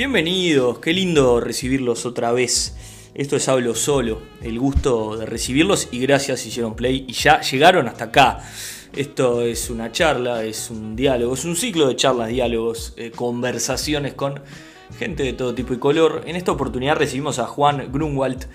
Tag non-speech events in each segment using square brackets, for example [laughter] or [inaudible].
Bienvenidos, qué lindo recibirlos otra vez. Esto es Hablo Solo, el gusto de recibirlos y gracias hicieron play y ya llegaron hasta acá. Esto es una charla, es un diálogo, es un ciclo de charlas, diálogos, eh, conversaciones con gente de todo tipo y color. En esta oportunidad recibimos a Juan Grunwald.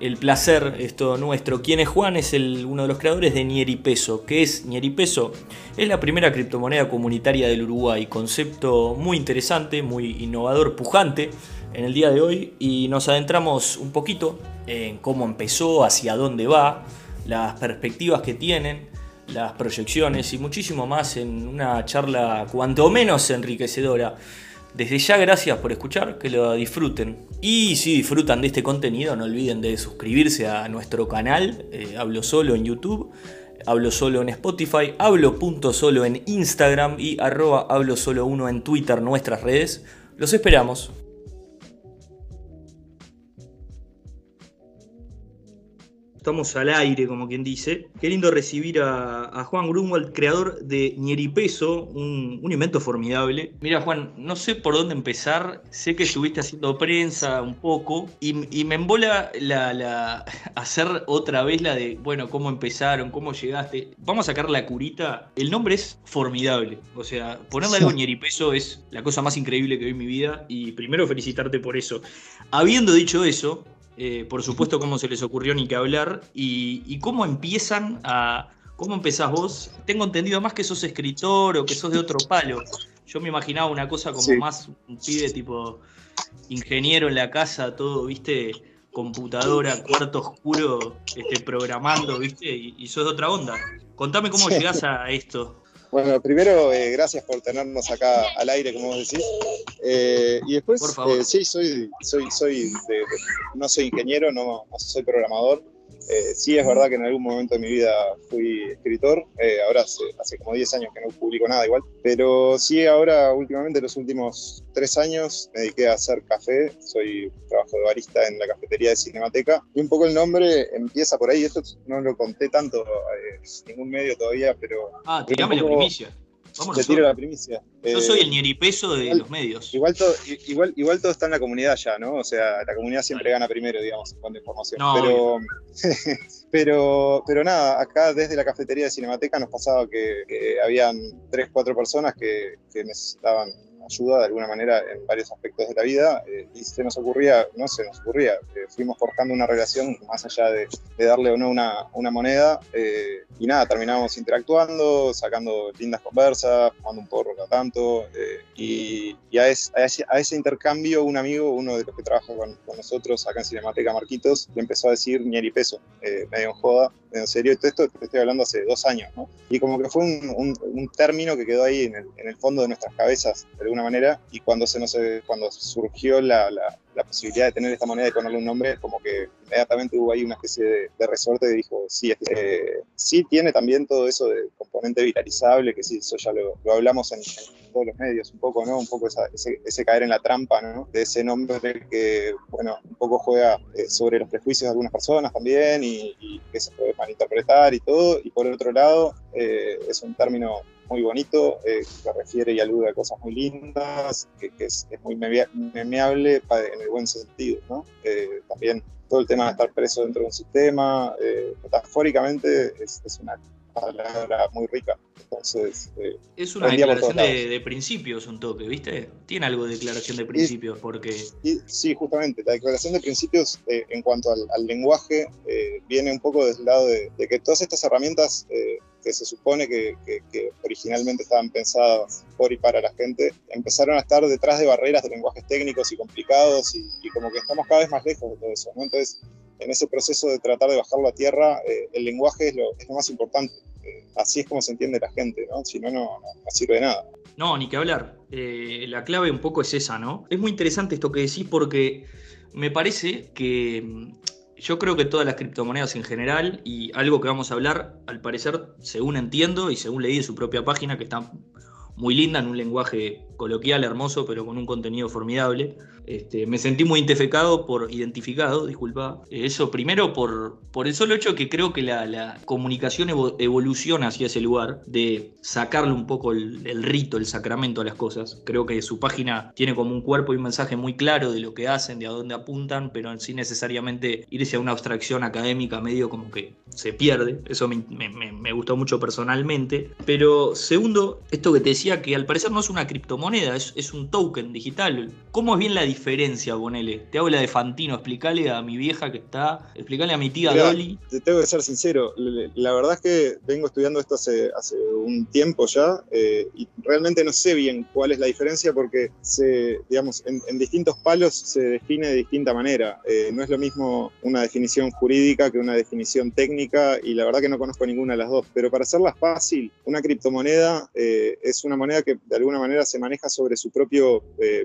El placer es todo nuestro. ¿Quién es Juan? Es uno de los creadores de Nieripeso. ¿Qué es Nieripeso? Es la primera criptomoneda comunitaria del Uruguay. Concepto muy interesante, muy innovador, pujante en el día de hoy. Y nos adentramos un poquito en cómo empezó, hacia dónde va, las perspectivas que tienen, las proyecciones y muchísimo más en una charla cuanto menos enriquecedora. Desde ya gracias por escuchar, que lo disfruten. Y si disfrutan de este contenido, no olviden de suscribirse a nuestro canal, eh, Hablo Solo en YouTube, Hablo Solo en Spotify, Hablo.solo en Instagram y arroba Hablo Solo 1 en Twitter, nuestras redes. Los esperamos. Estamos al aire, como quien dice. Qué lindo recibir a, Juan Grunwald, creador de Nieripeso, un, un, invento formidable. Mira, Juan, no sé por dónde empezar. Sé que estuviste haciendo prensa un poco y, me embola la, [laughs] hacer otra vez la de, bueno, cómo empezaron, cómo llegaste. Vamos a sacar la curita. El nombre es formidable. O sea, ponerle algo Nieripeso es la cosa más increíble que vi en mi vida y primero felicitarte por eso. Habiendo dicho eso, eh, por supuesto, cómo se les ocurrió ni que hablar, y, cómo empiezan a. ¿Cómo empezás vos? Tengo entendido más que sos escritor o que sos de otro palo. Yo me imaginaba una cosa como más un pibe tipo ingeniero en la casa, todo, viste, computadora, cuarto oscuro, este, programando, viste, y, sos de otra onda. Contame cómo llegás a esto. Bueno, primero, eh, gracias por tenernos acá al aire, como vos decís. Eh, y después, eh, sí, soy, soy, soy no soy ingeniero, no, no soy programador, eh, sí es verdad que en algún momento de mi vida fui escritor, eh, ahora hace, como 10 años que no publico nada igual, pero sí ahora últimamente, los últimos 3 años, me dediqué a hacer café, soy trabajo de barista en la cafetería de Cinemateca, y un poco el nombre empieza por ahí, esto no lo conté tanto en eh, ningún medio todavía, pero... Ah, tirame la primicia. Te tiro la primicia. Yo soy el nieripeso de los medios. Igual todo, igual, igual todo está en la comunidad ya, ¿no? O sea, la comunidad siempre gana primero, digamos, en cuanto a información. pero, [laughs] pero, pero nada, acá desde la cafetería de Cinemateca nos pasaba que, que habían tres, cuatro personas que, que necesitaban ayuda de alguna manera en varios aspectos de la vida eh, y se nos ocurría, no se nos ocurría, eh, fuimos forjando una relación más allá de, darle o no una, una moneda eh, y nada, terminábamos interactuando, sacando lindas conversas, fumando un porro cada tanto y, a, ese, intercambio un amigo, uno de los que trabaja con, nosotros acá en Cinemateca Marquitos, le empezó a decir ñeri peso, medio en joda, en serio, todo esto te estoy hablando hace dos años, ¿no? Y como que fue un, término que quedó ahí en el, fondo de nuestras cabezas, alguna manera, y cuando, se nos, cuando surgió la, la, posibilidad de tener esta moneda y ponerle un nombre, como que inmediatamente hubo ahí una especie de, resorte y dijo, sí, eh, sí tiene también todo eso de componente viralizable, que sí, eso ya lo, lo hablamos en, todos los medios, un poco, ¿no? Un poco ese, ese, caer en la trampa, ¿no? De ese nombre que, bueno, un poco juega eh, sobre los prejuicios de algunas personas también y, que se puede malinterpretar y todo, y por otro lado, eh, es un término muy bonito, eh, que refiere y alude a cosas muy lindas, que, es, muy memeable en el buen sentido, ¿no? Eh, también todo el tema de estar preso dentro de un sistema, eh, metafóricamente es, una palabra muy rica. Entonces, es una declaración de, principios, un toque, ¿viste? Tiene algo de declaración de principios, porque. sí, justamente. La declaración de principios en cuanto al, lenguaje viene un poco desde el lado de, de que todas estas herramientas que se supone que, originalmente estaban pensadas por y para la gente, empezaron a estar detrás de barreras de lenguajes técnicos y complicados y, como que estamos cada vez más lejos de todo eso. Entonces, en ese proceso de tratar de bajarlo a tierra, eh, el lenguaje es lo, más importante. Eh, así es como se entiende la gente, ¿no? Si no, no, sirve de nada. No, ni que hablar. Eh, la clave un poco es esa, ¿no? Es muy interesante esto que decís porque me parece que yo creo que todas las criptomonedas en general y algo que vamos a hablar, al parecer, según entiendo y según leí de su propia página, que está muy linda en un lenguaje coloquial, hermoso, pero con un contenido formidable. Este, me sentí muy identificado por identificado, disculpa. Eso primero por, por el solo hecho que creo que la, comunicación evoluciona hacia ese lugar, de sacarle un poco el, rito, el sacramento a las cosas. Creo que su página tiene como un cuerpo y un mensaje muy claro de lo que hacen, de a dónde apuntan, pero sin necesariamente irse a una abstracción académica medio como que se pierde. Eso me, me gustó mucho personalmente. Pero segundo, esto que te decía que al parecer no es una criptomoneda, es, es un token digital. ¿Cómo es bien la diferencia, ponele? Te habla de Fantino, explícale a mi vieja que está, explícale a mi tía Dolly. Te tengo que ser sincero, la verdad es que vengo estudiando esto hace, hace un tiempo ya eh, y realmente no sé bien cuál es la diferencia porque se, digamos, en, distintos palos se define de distinta manera. Eh, no es lo mismo una definición jurídica que una definición técnica y la verdad que no conozco ninguna de las dos, pero para hacerla fácil, una criptomoneda eh, es una moneda que de alguna manera se maneja sobre su propio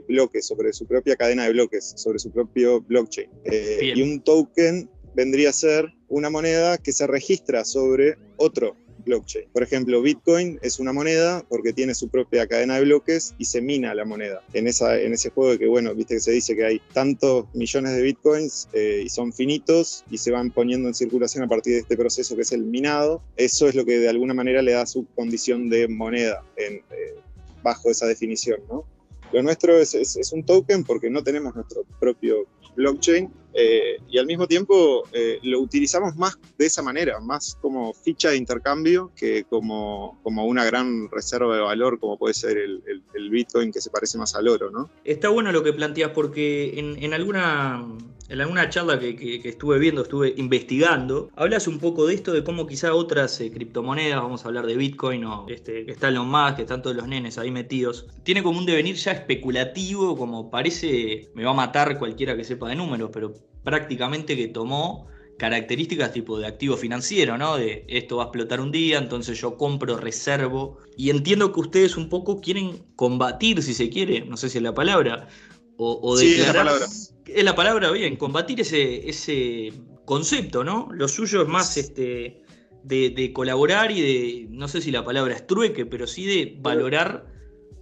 bloque, sobre su propia cadena de bloques sobre su propio blockchain. Eh, y un token vendría a ser una moneda que se registra sobre otro blockchain. Por ejemplo, Bitcoin es una moneda porque tiene su propia cadena de bloques y se mina la moneda. En, esa, en ese juego de que, bueno, viste que se dice que hay tantos millones de Bitcoins eh, y son finitos y se van poniendo en circulación a partir de este proceso que es el minado. Eso es lo que de alguna manera le da su condición de moneda en, eh, bajo esa definición, ¿no? Lo nuestro es, un token porque no tenemos nuestro propio blockchain eh, y al mismo tiempo eh, lo utilizamos más de esa manera, más como ficha de intercambio que como, como una gran reserva de valor como puede ser el, Bitcoin que se parece más al oro, ¿no? Está bueno lo que planteas porque en alguna en alguna charla que, estuve viendo, estuve investigando, hablas un poco de esto, de cómo quizá otras eh, criptomonedas, vamos a hablar de Bitcoin o este, que está Elon Musk, que están todos los nenes ahí metidos, tiene como un devenir ya especulativo, como parece, me va a matar cualquiera que sepa de números, pero prácticamente que tomó características tipo de activo financiero, ¿no? De esto va a explotar un día, entonces yo compro, reservo. Y entiendo que ustedes un poco quieren combatir, si se quiere, no sé si es la palabra, o, declarar. la palabra es la palabra bien, combatir ese, ese concepto, ¿no? Lo suyo es más este, de, colaborar y de, no sé si la palabra es trueque, pero sí de valorar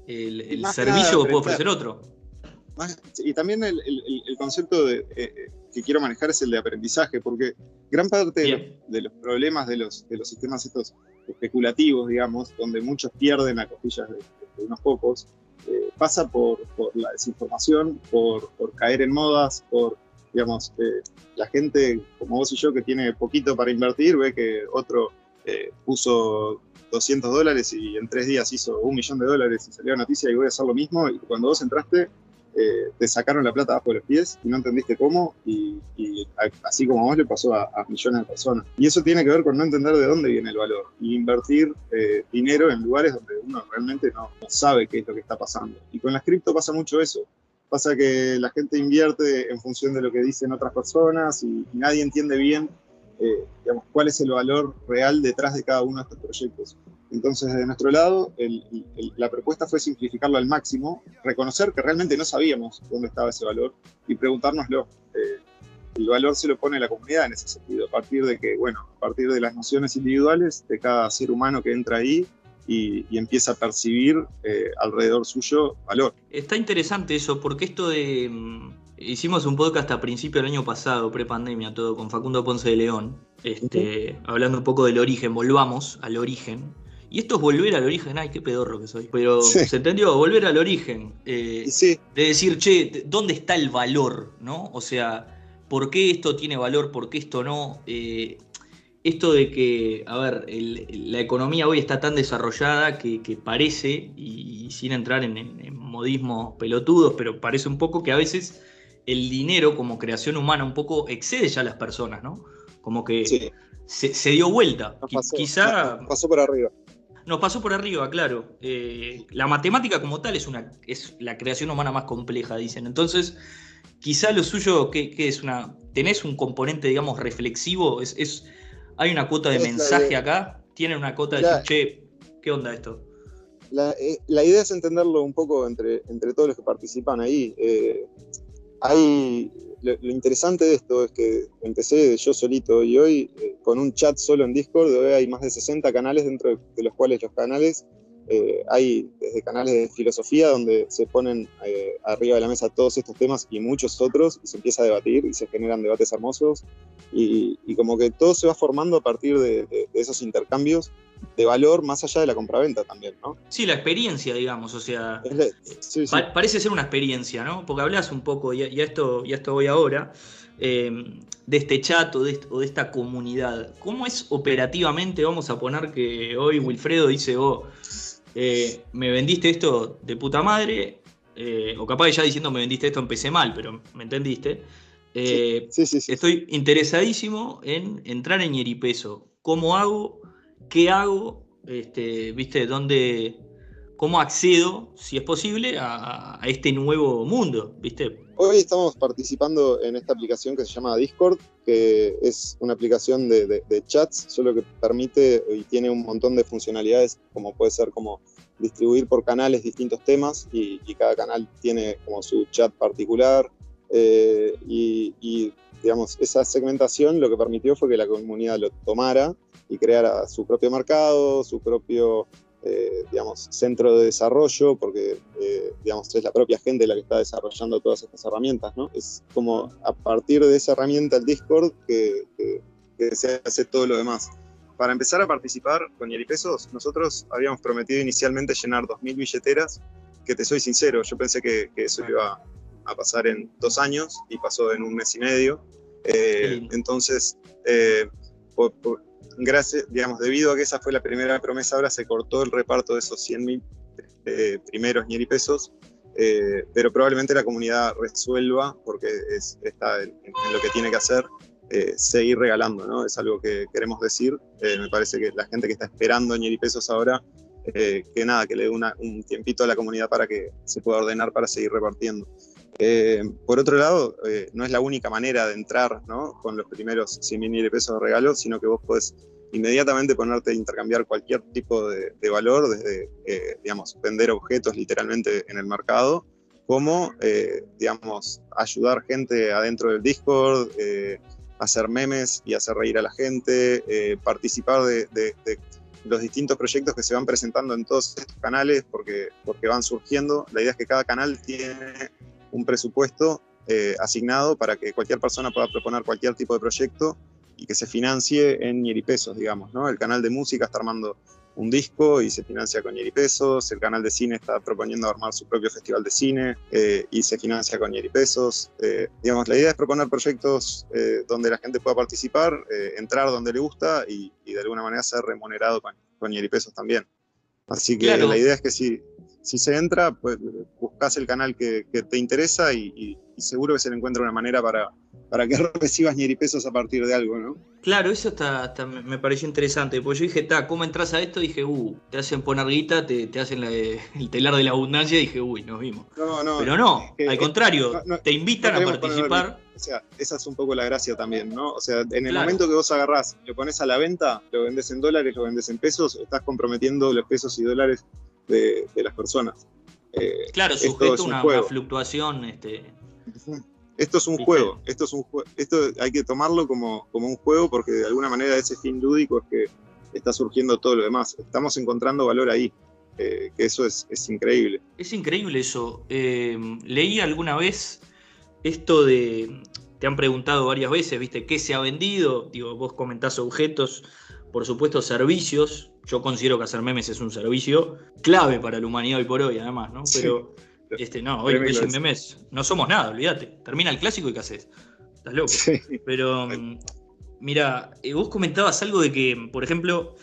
el, servicio que puede ofrecer otro. y también el, concepto de, eh, eh, que quiero manejar es el de aprendizaje, porque gran parte de los, problemas de los, de los sistemas estos especulativos, digamos, donde muchos pierden a costillas de unos pocos, eh, pasa por, la desinformación, por, caer en modas, por, digamos, eh, la gente como vos y yo que tiene poquito para invertir, ve que otro eh, puso 200 dólares y en tres días hizo un millón de dólares y salió la noticia y voy a hacer lo mismo. Y cuando vos entraste, eh, te sacaron la plata bajo los pies y no entendiste cómo, y, así como a vos le pasó a, millones de personas. Y eso tiene que ver con no entender de dónde viene el valor y invertir eh, dinero en lugares donde uno realmente no, sabe qué es lo que está pasando. Y con las cripto pasa mucho eso. Pasa que la gente invierte en función de lo que dicen otras personas y, nadie entiende bien eh, digamos, cuál es el valor real detrás de cada uno de estos proyectos. Entonces, de nuestro lado, la propuesta fue simplificarlo al máximo, reconocer que realmente no sabíamos dónde estaba ese valor y preguntárnoslo. Eh, el valor se lo pone la comunidad en ese sentido, a partir de que, bueno, a partir de las nociones individuales de cada ser humano que entra ahí y, empieza a percibir eh, alrededor suyo valor. Está interesante eso, porque esto de... Mm, hicimos un podcast a principio del año pasado, pre-pandemia, todo con Facundo Ponce de León, este, hablando un poco del origen, volvamos al origen. Y esto es volver al origen, ay, qué pedorro que soy. Pero se entendió, volver al origen. Eh, de decir, che, ¿dónde está el valor? ¿No? O sea, ¿por qué esto tiene valor? ¿Por qué esto no? Eh, esto de que, a ver, la economía hoy está tan desarrollada que, parece, y, sin entrar en, modismos pelotudos, pero parece un poco que a veces el dinero como creación humana un poco excede ya a las personas, ¿no? Como que se, dio vuelta. Quizá. Pasó por arriba. Nos pasó por arriba, claro. Eh, la matemática como tal es, una, es la creación humana más compleja, dicen. Entonces, quizá lo suyo, que, es una. ¿Tenés un componente, digamos, reflexivo? Es, es ¿Hay una cuota de mensaje acá? ¿Tienen una cuota de decir, che, ¿qué onda esto? Eh, la, idea es entenderlo un poco entre, entre todos los que participan ahí. Eh, hay lo, interesante de esto es que empecé yo solito y hoy eh, con un chat solo en Discord, hoy hay más de 60 canales dentro de, los cuales los canales eh, hay desde canales de filosofía donde se ponen eh, arriba de la mesa todos estos temas y muchos otros y se empieza a debatir y se generan debates hermosos y, como que todo se va formando a partir de, esos intercambios de valor más allá de la compraventa también, ¿no? Sí, la experiencia, digamos, o sea, parece ser una experiencia, ¿no? Porque hablas un poco, y, esto, y esto voy ahora, eh, de este chat o de, esta comunidad. ¿Cómo es operativamente? Vamos a poner que hoy Wilfredo dice, oh, eh, me vendiste esto de puta madre, eh, o capaz ya diciendo me vendiste esto empecé mal, pero me entendiste. Eh, estoy interesadísimo en entrar en Yeripeso. ¿Cómo hago? ¿Qué hago? Este, ¿Viste? ¿Dónde, ¿Cómo accedo, si es posible, a, este nuevo mundo? ¿Viste? Hoy estamos participando en esta aplicación que se llama Discord, que es una aplicación de, chats, solo que permite y tiene un montón de funcionalidades, como puede ser como distribuir por canales distintos temas y, cada canal tiene como su chat particular. Eh, y, digamos, esa segmentación lo que permitió fue que la comunidad lo tomara y creara su propio mercado, su propio eh, digamos, centro de desarrollo, porque eh, digamos, es la propia gente la que está desarrollando todas estas herramientas. ¿no? Es como a partir de esa herramienta, el Discord, que, se hace todo lo demás. Para empezar a participar con Yeripesos, nosotros habíamos prometido inicialmente llenar 2.000 billeteras, que te soy sincero, yo pensé que, eso iba a pasar en dos años y pasó en un mes y medio. Eh, entonces, por, gracias, digamos, debido a que esa fue la primera promesa, ahora se cortó el reparto de esos 100 mil eh, primeros ni pesos, eh, pero probablemente la comunidad resuelva, porque es, está en, lo que tiene que hacer, eh, seguir regalando, ¿no? Es algo que queremos decir. me parece que la gente que está esperando ñeri pesos ahora, que nada, que le dé un tiempito a la comunidad para que se pueda ordenar para seguir repartiendo. Eh, por otro lado, eh, no es la única manera de entrar con los primeros 100 mil pesos de regalo, sino que vos podés inmediatamente ponerte a intercambiar cualquier tipo de, valor, desde, eh, digamos, vender objetos literalmente en el mercado, como, digamos, ayudar gente adentro del Discord, hacer memes y hacer reír a la gente, participar de, los distintos proyectos que se van presentando en todos estos canales porque, porque van surgiendo. La idea es que cada canal tiene un presupuesto eh, asignado para que cualquier persona pueda proponer cualquier tipo de proyecto y que se financie en pesos, digamos, ¿no? El canal de música está armando un disco y se financia con pesos, el canal de cine está proponiendo armar su propio festival de cine eh, y se financia con Ñeripesos. Eh, digamos, la idea es proponer proyectos donde la gente pueda participar, entrar donde le gusta y, de alguna manera ser remunerado con, con pesos también. Así que la idea es que si, si se entra, pues buscas el canal que, te interesa y, seguro que se le encuentra una manera para, para que [laughs] recibas pesos a partir de algo, ¿no? Claro, eso está, me pareció interesante, porque yo dije, ta, ¿cómo entras a esto? Dije, uh, te hacen poner guita, te, hacen [laughs] el telar de la abundancia, y dije, uy, nos vimos. No, no. Pero no, al contrario, te invitan a participar. O sea, esa es un poco la gracia también, ¿no? O sea, en el momento que vos agarrás, lo pones a la venta, lo vendes en dólares, lo vendes en pesos, estás comprometiendo los pesos y dólares de, las personas. Eh, claro, sujeto a una, fluctuación. Este... Esto es un juego, esto es un esto hay que tomarlo como, como un juego porque de alguna manera ese fin lúdico es que está surgiendo todo lo demás. Estamos encontrando valor ahí, eh, que eso es, increíble. Es increíble eso. Eh, leí alguna vez esto de, te han preguntado varias veces, ¿viste? ¿Qué se ha vendido? Digo, vos comentás objetos, por supuesto servicios, yo considero que hacer memes es un servicio clave para la humanidad hoy por hoy, además, ¿no? Pero, este, no, hoy, en memes no somos nada, olvídate. Termina el clásico y ¿qué haces? Estás loco. Pero, mm, mira, eh, vos comentabas algo de que, por ejemplo,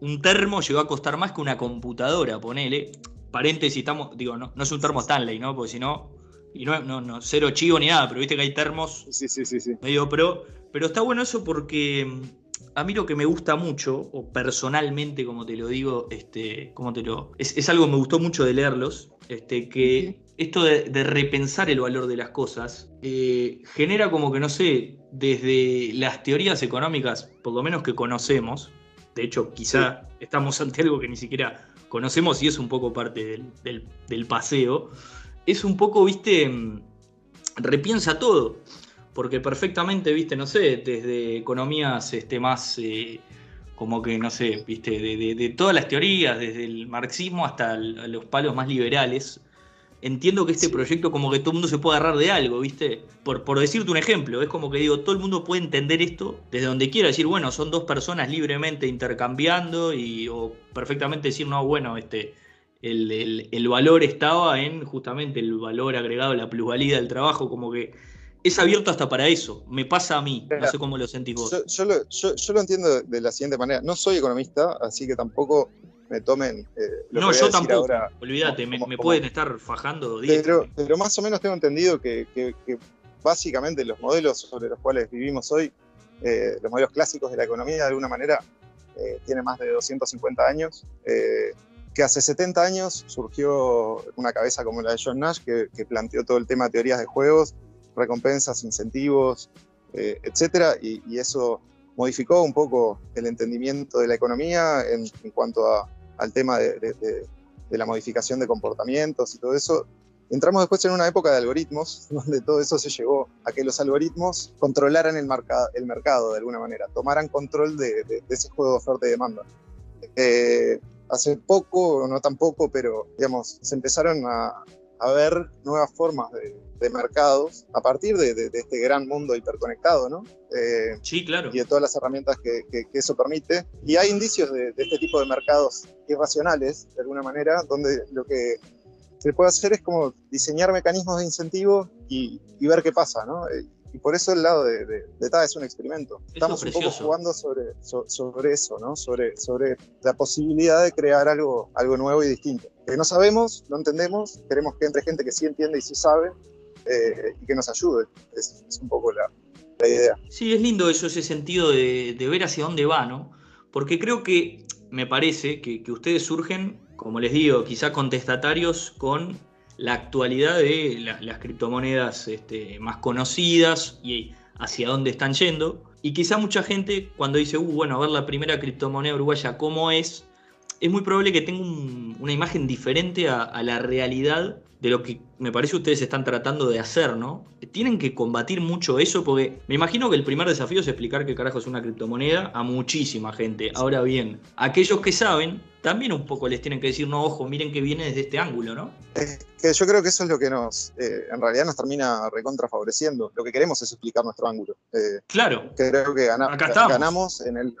un termo llegó a costar más que una computadora, ponele. Paréntesis, estamos, digo, no, no es un termo Stanley, ¿no? Porque si no, y no, no, no, cero chivo ni nada, pero viste que hay termos sí, sí, sí, sí. medio pro. Pero está bueno eso porque a mí lo que me gusta mucho, o personalmente, como te lo digo, este, como te lo. Es, algo que me gustó mucho de leerlos, este, que esto de, repensar el valor de las cosas eh, genera como que, no sé, desde las teorías económicas, por lo menos que conocemos, de hecho, quizá estamos ante algo que ni siquiera conocemos y es un poco parte del paseo, es un poco, viste, mm, repiensa todo porque perfectamente, viste, no sé, desde economías este, más, eh, como que, no sé, viste, de, todas las teorías, desde el marxismo hasta los palos más liberales, entiendo que este proyecto como que todo el mundo se puede agarrar de algo, ¿viste? Por, por decirte un ejemplo, es como que digo, todo el mundo puede entender esto desde donde quiera, decir, bueno, son dos personas libremente intercambiando y o perfectamente decir, no, bueno, este, el, valor estaba en justamente el valor agregado, la plusvalía del trabajo, como que es abierto hasta para eso. Me pasa a mí, no sé cómo lo sentís vos. Yo, lo, yo, lo, entiendo de la siguiente manera. No soy economista, así que tampoco me tomen. Eh, no, yo tampoco. Olvídate, me, pueden estar fajando. Pero, pero, más o menos tengo entendido que, básicamente los modelos sobre los cuales vivimos hoy, eh, los modelos clásicos de la economía, de alguna manera, eh, tienen más de 250 años. que hace 70 años surgió una cabeza como la de John Nash, que, planteó todo el tema de teorías de juegos, recompensas, incentivos, etcétera, y, eso modificó un poco el entendimiento de la economía en, cuanto al tema de, la modificación de comportamientos y todo eso. Entramos después en una época de algoritmos, [laughs] donde todo eso se llegó a que los algoritmos controlaran el, el mercado de alguna manera, tomaran control de, ese juego de oferta y demanda. Eh, hace poco, no tan poco, pero digamos, se empezaron a, a ver nuevas formas de, mercados a partir de, este gran mundo hiperconectado, ¿no? Eh, sí, claro. Y de todas las herramientas que, eso permite. Y hay indicios de, este tipo de mercados irracionales, de alguna manera, donde lo que se puede hacer es como diseñar mecanismos de incentivo y, y ver qué pasa, ¿no? Y por eso el lado de, de, es un experimento. Estamos un poco jugando sobre, sobre eso, ¿no? Sobre, sobre la posibilidad de crear algo, algo nuevo y distinto. Que no sabemos, no entendemos, queremos que entre gente que sí entiende y sí sabe eh, y que nos ayude. Es, un poco la, la, idea. Sí, es lindo eso, ese sentido de, de, ver hacia dónde va, ¿no? Porque creo que, me parece, que, que ustedes surgen, como les digo, quizá contestatarios con la actualidad de las criptomonedas este, más conocidas y hacia dónde están yendo. Y quizá mucha gente cuando dice, uh, bueno, a ver la primera criptomoneda uruguaya, ¿cómo es? Es muy probable que tenga una imagen diferente a, la realidad de lo que me parece ustedes están tratando de hacer, ¿no? Tienen que combatir mucho eso porque me imagino que el primer desafío es explicar qué carajo es una criptomoneda a muchísima gente. Ahora bien, aquellos que saben también un poco les tienen que decir, no, ojo, miren que viene desde este ángulo, ¿no? que yo creo que eso es lo que nos, eh, en realidad nos termina recontra favoreciendo. Lo que queremos es explicar nuestro ángulo. Eh, claro. Creo que ganamos, en el,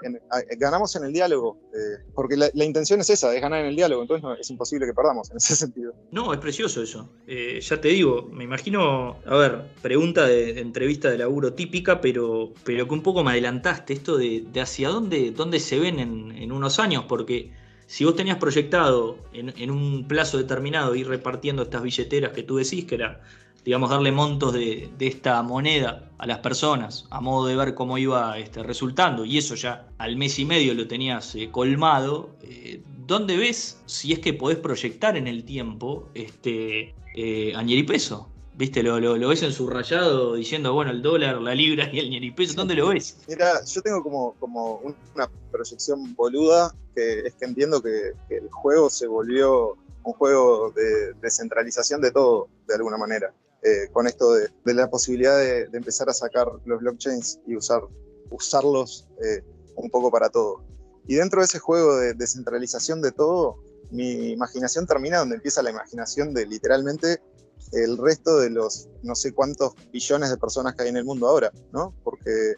ganamos en el diálogo, eh, porque la, intención es esa, es ganar en el diálogo, entonces es imposible que perdamos en ese [laughs] sentido. No, es precioso eso. ya te digo, me imagino, a ver, pregunta de, entrevista de laburo típica, pero, pero que un poco me adelantaste, esto de, hacia dónde, dónde se ven en, en unos años, porque si vos tenías proyectado en, un plazo determinado ir repartiendo estas billeteras que tú decís, que era, digamos, darle montos de, esta moneda a las personas a modo de ver cómo iba este, resultando, y eso ya al mes y medio lo tenías eh, colmado, eh, ¿dónde ves si es que podés proyectar en el tiempo este, eh, y peso? ¿Viste? Lo, lo, ves en su rayado diciendo, bueno, el dólar, la libra y el yen peso, ¿dónde lo ves? Mira, yo tengo como, como una proyección boluda, que es que entiendo que, el juego se volvió un juego de descentralización de todo, de alguna manera. Eh, con esto de, la posibilidad de, empezar a sacar los blockchains y usar, usarlos eh, un poco para todo. Y dentro de ese juego de descentralización de todo, mi imaginación termina donde empieza la imaginación de literalmente el resto de los no sé cuántos billones de personas que hay en el mundo ahora, ¿no? Porque,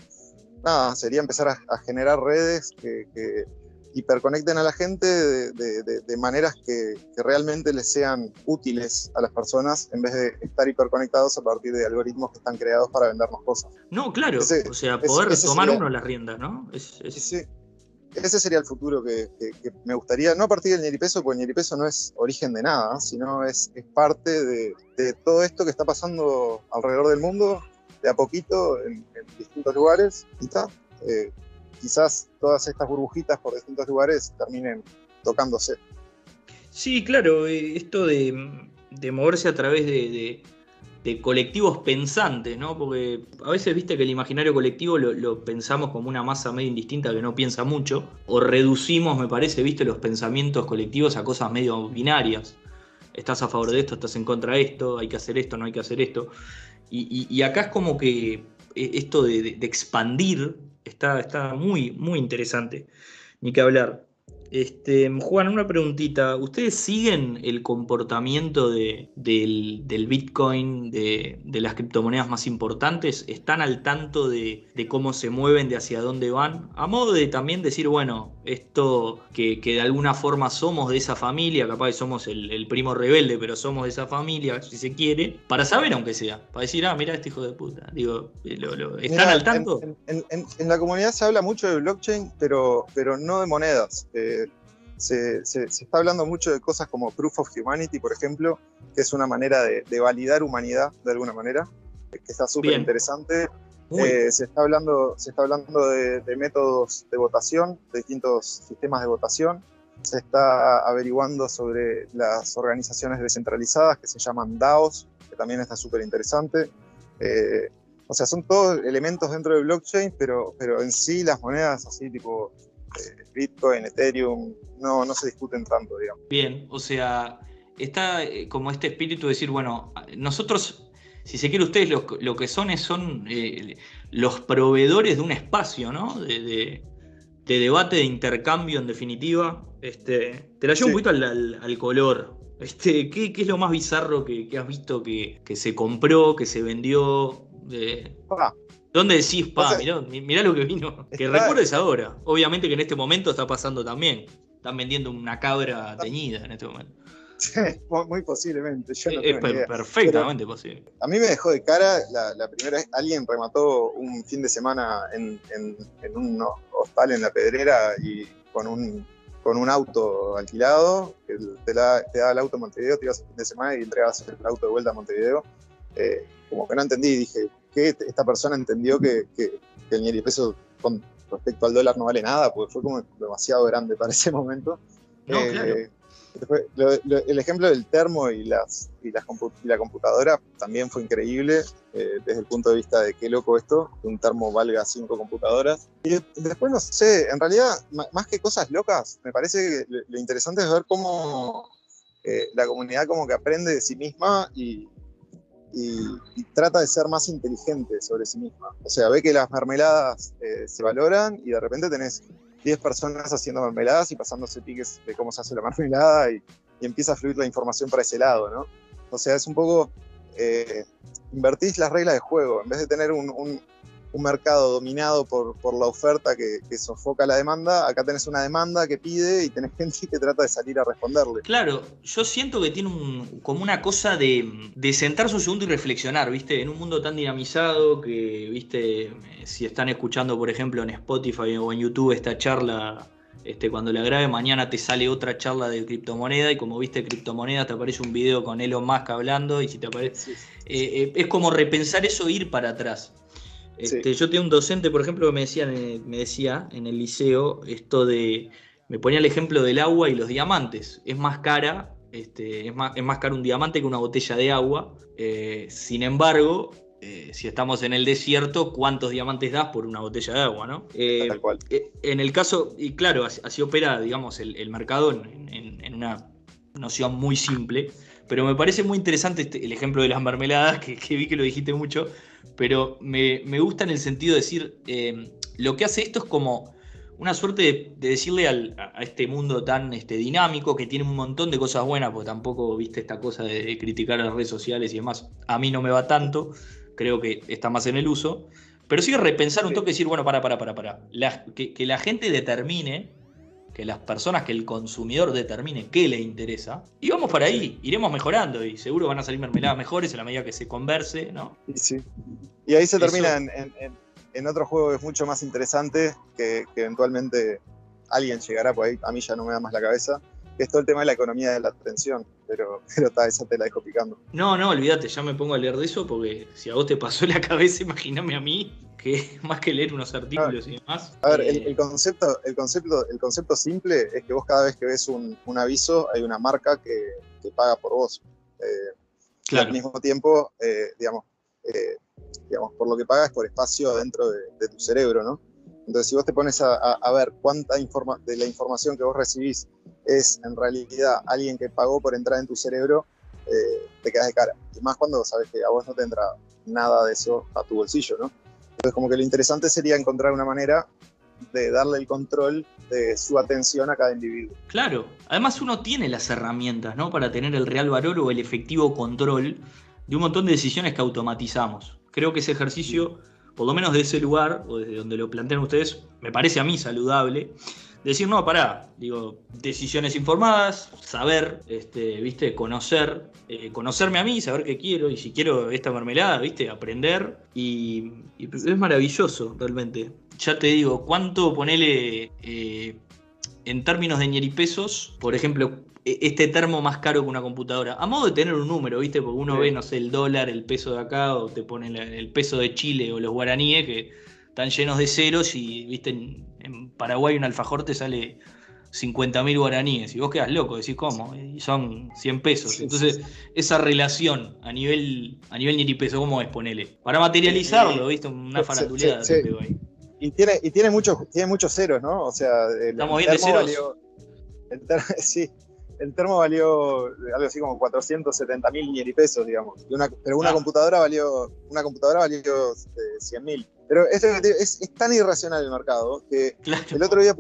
nada, sería empezar a, generar redes que, hiperconecten a la gente de, maneras que, realmente les sean útiles a las personas en vez de estar hiperconectados a partir de algoritmos que están creados para vendernos cosas. No, claro, o sea, poder tomar uno las riendas, ¿no? Sí, ese sería el futuro que, me gustaría, no a partir del ñeripeso, porque el ñeripeso no es origen de nada, sino es, parte de, todo esto que está pasando alrededor del mundo, de a poquito, en, distintos lugares, y. Eh, quizás todas estas burbujitas por distintos lugares terminen tocándose. Sí, claro, eh, esto de, moverse a través de de colectivos pensantes, ¿no? Porque a veces viste que el imaginario colectivo lo, pensamos como una masa medio indistinta que no piensa mucho, o reducimos, me parece, viste, los pensamientos colectivos a cosas medio binarias. Estás a favor de esto, estás en contra de esto, hay que hacer esto, no hay que hacer esto. Y, acá es como que eh, esto de, expandir está, está muy, muy interesante. Ni que hablar. Este, Juan, una preguntita. ¿Ustedes siguen el comportamiento del, Bitcoin, de, las criptomonedas más importantes? ¿Están al tanto de, cómo se mueven, de hacia dónde van? A modo de también decir, bueno, esto que, de alguna forma somos de esa familia, capaz que somos el, primo rebelde, pero somos de esa familia, si se quiere, para saber aunque sea, para decir, ah, mira este hijo de puta. Digo, ¿están al tanto? En, la comunidad se habla mucho de blockchain, pero, pero no de monedas. Eh, se, está hablando mucho de cosas como Proof of Humanity, por ejemplo, que es una manera de, validar humanidad de alguna manera, que está súper interesante. Eh, se está hablando, se está hablando de, métodos de votación, de distintos sistemas de votación. Se está averiguando sobre las organizaciones descentralizadas que se llaman DAOs, que también está súper interesante. Eh, o sea, son todos elementos dentro del blockchain, pero, pero en sí las monedas así tipo eh, Bitcoin, Ethereum, no, no se discuten tanto, digamos. Bien, o sea, está eh, como este espíritu de decir, bueno, nosotros, si se quiere ustedes, lo, que son es son eh, los proveedores de un espacio, ¿no? De, debate, de intercambio, en definitiva. Este, te la llevo un poquito al, color. Este, ¿qué, es lo más bizarro que, has visto que, se compró, que se vendió? De... Ah, ¿Dónde decís, pa, mirá, lo que vino? Que recuerdes ahora. Obviamente que en este momento está pasando también. Están vendiendo una cabra teñida en este momento. Sí, muy posiblemente. es perfectamente posible. A mí me dejó de cara la, primera vez. Alguien remató un fin de semana en, un hostal en la pedrera y con un, con un auto alquilado. Que te, da, te daba el auto a Montevideo, te ibas el fin de semana y entregabas el auto de vuelta a Montevideo. Eh, como que no entendí, dije, que esta persona entendió que, que, el el peso con respecto al dólar no vale nada, porque fue como demasiado grande para ese momento. Eh, el ejemplo del termo y, las, y, las la computadora también fue increíble eh, desde el punto de vista de qué loco esto, que un termo valga cinco computadoras. Y después no sé, en realidad, más que cosas locas, me parece que lo interesante es ver cómo eh, la comunidad como que aprende de sí misma y, y, trata de ser más inteligente sobre sí misma. O sea, ve que las mermeladas eh, se valoran y de repente tenés 10 personas haciendo mermeladas y pasándose piques de cómo se hace la mermelada y, empieza a fluir la información para ese lado, ¿no? O sea, es un poco... Eh, invertís las reglas de juego. En vez de tener un, un mercado dominado por, por la oferta que, sofoca la demanda, acá tenés una demanda que pide y tenés [laughs] gente que trata de salir a responderle. Claro, yo siento que tiene un, como una cosa de, de sentarse un segundo y reflexionar, ¿viste? En un mundo tan dinamizado que, ¿viste? Si están escuchando, por ejemplo, en Spotify o en YouTube esta charla este, cuando la grabe mañana te sale otra charla de criptomoneda y como viste criptomoneda te aparece un video con Elon Musk hablando y si te aparece... Eh, eh, es como repensar eso e ir para atrás. Este, yo tenía un docente, por ejemplo, que me decía, me decía en el liceo esto de. Me ponía el ejemplo del agua y los diamantes. Es más cara, este, es, más, es más caro un diamante que una botella de agua. Eh, sin embargo, eh, si estamos en el desierto, ¿cuántos diamantes das por una botella de agua? ¿no? Eh, Tal cual. en el caso, y claro, así, opera, digamos, el, mercado en, una noción muy simple. Pero me parece muy interesante este, el ejemplo de las mermeladas, que, que vi que lo dijiste mucho pero me, gusta en el sentido de decir, eh, lo que hace esto es como una suerte de, decirle a, este mundo tan este, dinámico, que tiene un montón de cosas buenas, porque tampoco viste esta cosa de, criticar a las redes sociales y demás, a mí no me va tanto, creo que está más en el uso, pero sí repensar un toque y decir, bueno, para, para, para, para, que, que la gente determine que las personas, que el consumidor determine qué le interesa. Y vamos para ahí, iremos mejorando y seguro van a salir mermeladas mejores en la medida que se converse, ¿no? Sí. Y ahí se termina en, otro juego que es mucho más interesante, que, eventualmente alguien llegará por ahí, a mí ya no me da más la cabeza, que es todo el tema de la economía de la atención, pero, [laughs] pero está, esa te la dejo picando. No, no, olvídate, ya me pongo a leer de eso porque si a vos te pasó la cabeza, [laughs] imagíname a mí que [laughs] más que leer unos artículos y demás. A ver, el, eh, concepto, el, concepto, el concepto simple es que vos cada vez que ves un, aviso hay una marca que, paga por vos. Eh, y al mismo tiempo, eh, digamos, digamos, por lo que pagas por espacio dentro de, tu cerebro, ¿no? Entonces, si vos te pones a, ver cuánta informa de la información que vos recibís es en realidad alguien que pagó por entrar en tu cerebro, te quedas de cara. Y más cuando sabes que a vos no te entra nada de eso a tu bolsillo, ¿no? Entonces, como que lo interesante sería encontrar una manera de darle el control de su atención a cada individuo. Claro, además uno tiene las herramientas, ¿no? Para tener el real valor o el efectivo control de un montón de decisiones que automatizamos. Creo que ese ejercicio, por lo menos de ese lugar, o desde donde lo plantean ustedes, me parece a mí saludable decir, no, pará, digo, decisiones informadas, saber, este, viste, conocer, eh, conocerme a mí, saber qué quiero, y si quiero esta mermelada, viste, aprender, y, es maravilloso, realmente. Ya te digo, ¿cuánto ponele eh, en términos de pesos, por ejemplo, e, este termo más caro que una computadora? A modo de tener un número, viste, porque uno ve, no sé, el dólar, el peso de acá, o te ponen el peso de Chile o los guaraníes, que están llenos de ceros y, viste, en, Paraguay un alfajor te sale 50.000 guaraníes y vos quedas loco, decís cómo, y son 100 pesos. Entonces, esa relación a nivel a nivel ni peso, ¿cómo es? Ponele. Para materializarlo, ¿viste? Una faranduleada Y tiene, y tiene muchos, tiene muchos ceros, ¿no? O sea, el, Estamos bien de ceros. [laughs] sí, el termo valió algo así como 470 mil pesos, digamos. pero una ah. computadora valió, una computadora valió 100 eh, mil. Pero esto es, tan irracional el mercado que el, otro día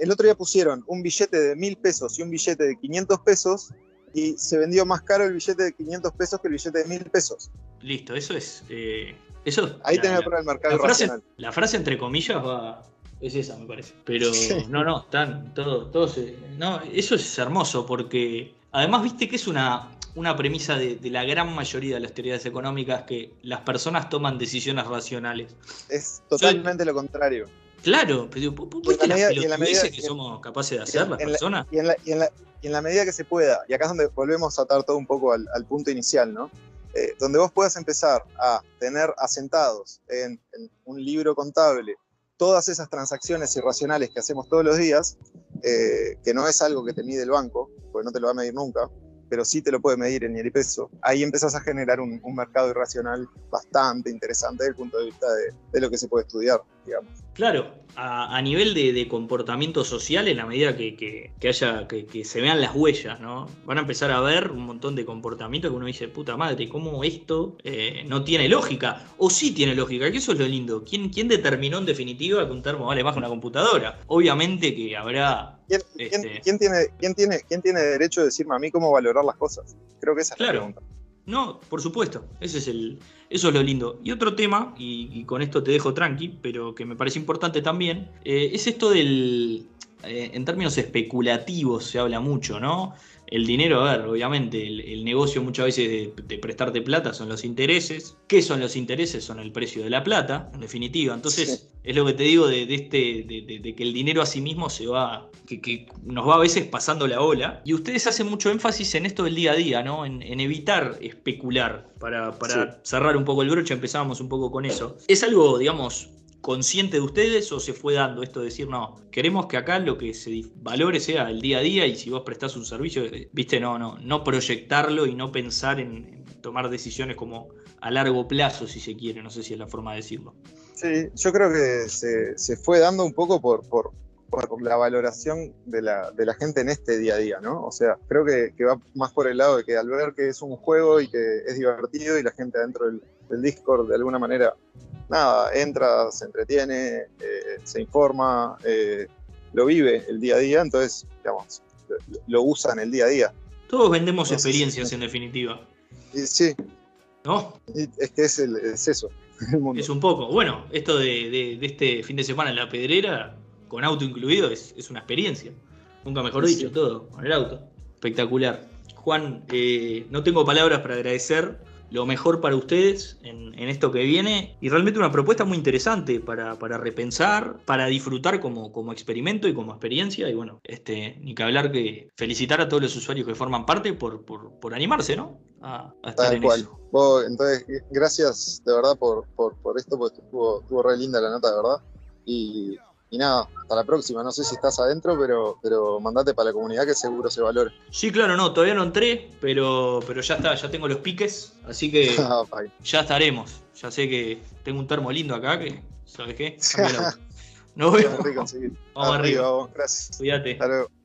el otro día pusieron un billete de mil pesos y un billete de 500 pesos y se vendió más caro el billete de 500 pesos que el billete de mil pesos. Listo, eso es. Eh, eso, Ahí tenés el mercado la frase, la frase entre comillas va, es esa, me parece. Pero no, no, están todos, todos. no, eso es hermoso porque además viste que es una, una premisa de, la gran mayoría de las teorías económicas que las personas toman decisiones racionales. Es totalmente lo contrario. Claro, pero ¿viste la, la medida, que somos capaces de hacer las personas? Y en, la, y, en la, medida que se pueda, y acá es donde volvemos a atar todo un poco al, punto inicial, ¿no? Eh, donde vos puedas empezar a tener asentados en, un libro contable todas esas transacciones irracionales que hacemos todos los días, eh, que no es algo que te mide el banco, porque no te lo va a medir nunca, pero sí te lo puede medir en el peso, ahí empezás a generar un, mercado irracional bastante interesante desde el punto de vista de, lo que se puede estudiar, digamos. Claro, a, nivel de, comportamiento social, en la medida que, haya, que, se vean las huellas, ¿no? Van a empezar a ver un montón de comportamientos que uno dice, puta madre, ¿cómo esto eh, no tiene lógica? O sí tiene lógica, que eso es lo lindo. ¿Quién, quién determinó en definitiva que un termo vale más que una computadora? Obviamente que habrá este, ¿Quién, tiene, quién, tiene, ¿Quién tiene derecho de decirme a mí cómo valorar las cosas? Creo que esa es la pregunta. No, por supuesto, ese es el, eso es lo lindo. Y otro tema, y, con esto te dejo tranqui, pero que me parece importante también, eh, es esto del, eh, en términos especulativos se habla mucho, ¿no? El dinero, a ver, obviamente, el, negocio muchas veces de, prestarte plata son los intereses. ¿Qué son los intereses? Son el precio de la plata, en definitiva. Entonces, es lo que te digo de, este, de, que el dinero a sí mismo se va, que, nos va a veces pasando la ola. Y ustedes hacen mucho énfasis en esto del día a día, ¿no? En, evitar especular. Para, cerrar un poco el broche, empezábamos un poco con eso. Es algo, digamos, consciente de ustedes o se fue dando esto de decir, no, queremos que acá lo que se valore sea el día a día y si vos prestás un servicio, eh, viste, no, no, no proyectarlo y no pensar en, tomar decisiones como a largo plazo, si se quiere, no sé si es la forma de decirlo. Sí, yo creo que se, fue dando un poco por, por, la valoración de la, de la, gente en este día a día, ¿no? O sea, creo que, va más por el lado de que al ver que es un juego y que es divertido y la gente dentro del, del Discord de alguna manera nada, entra, se entretiene, eh, se informa, eh, lo vive el día a día, entonces, digamos, lo, usa en el día a día. Todos vendemos experiencias en definitiva. sí. ¿No? es que es, eso. [laughs] Es un poco. Bueno, esto de, este fin de semana en la pedrera, con auto incluido, es, una experiencia. Nunca mejor dicho, todo, con el auto. Espectacular. Juan, eh, no tengo palabras para agradecer lo mejor para ustedes en, esto que viene y realmente una propuesta muy interesante para, repensar, para disfrutar como, como, experimento y como experiencia y bueno, este, ni que hablar que felicitar a todos los usuarios que forman parte por, por, animarse, ¿no? A, estar en Eso. entonces, gracias de verdad por, por, esto, porque estuvo, estuvo re linda la nota, de verdad. Y y nada, hasta la próxima. No sé si estás adentro, pero, pero mandate para la comunidad que seguro se valore. Sí, claro, no, todavía no entré, pero, pero ya está, ya tengo los piques, así que [laughs] ah, ya estaremos. Ya sé que tengo un termo lindo acá que, ¿sabes qué? [laughs] Nos vemos. Vamos arriba. Gracias. Cuídate. Hasta luego.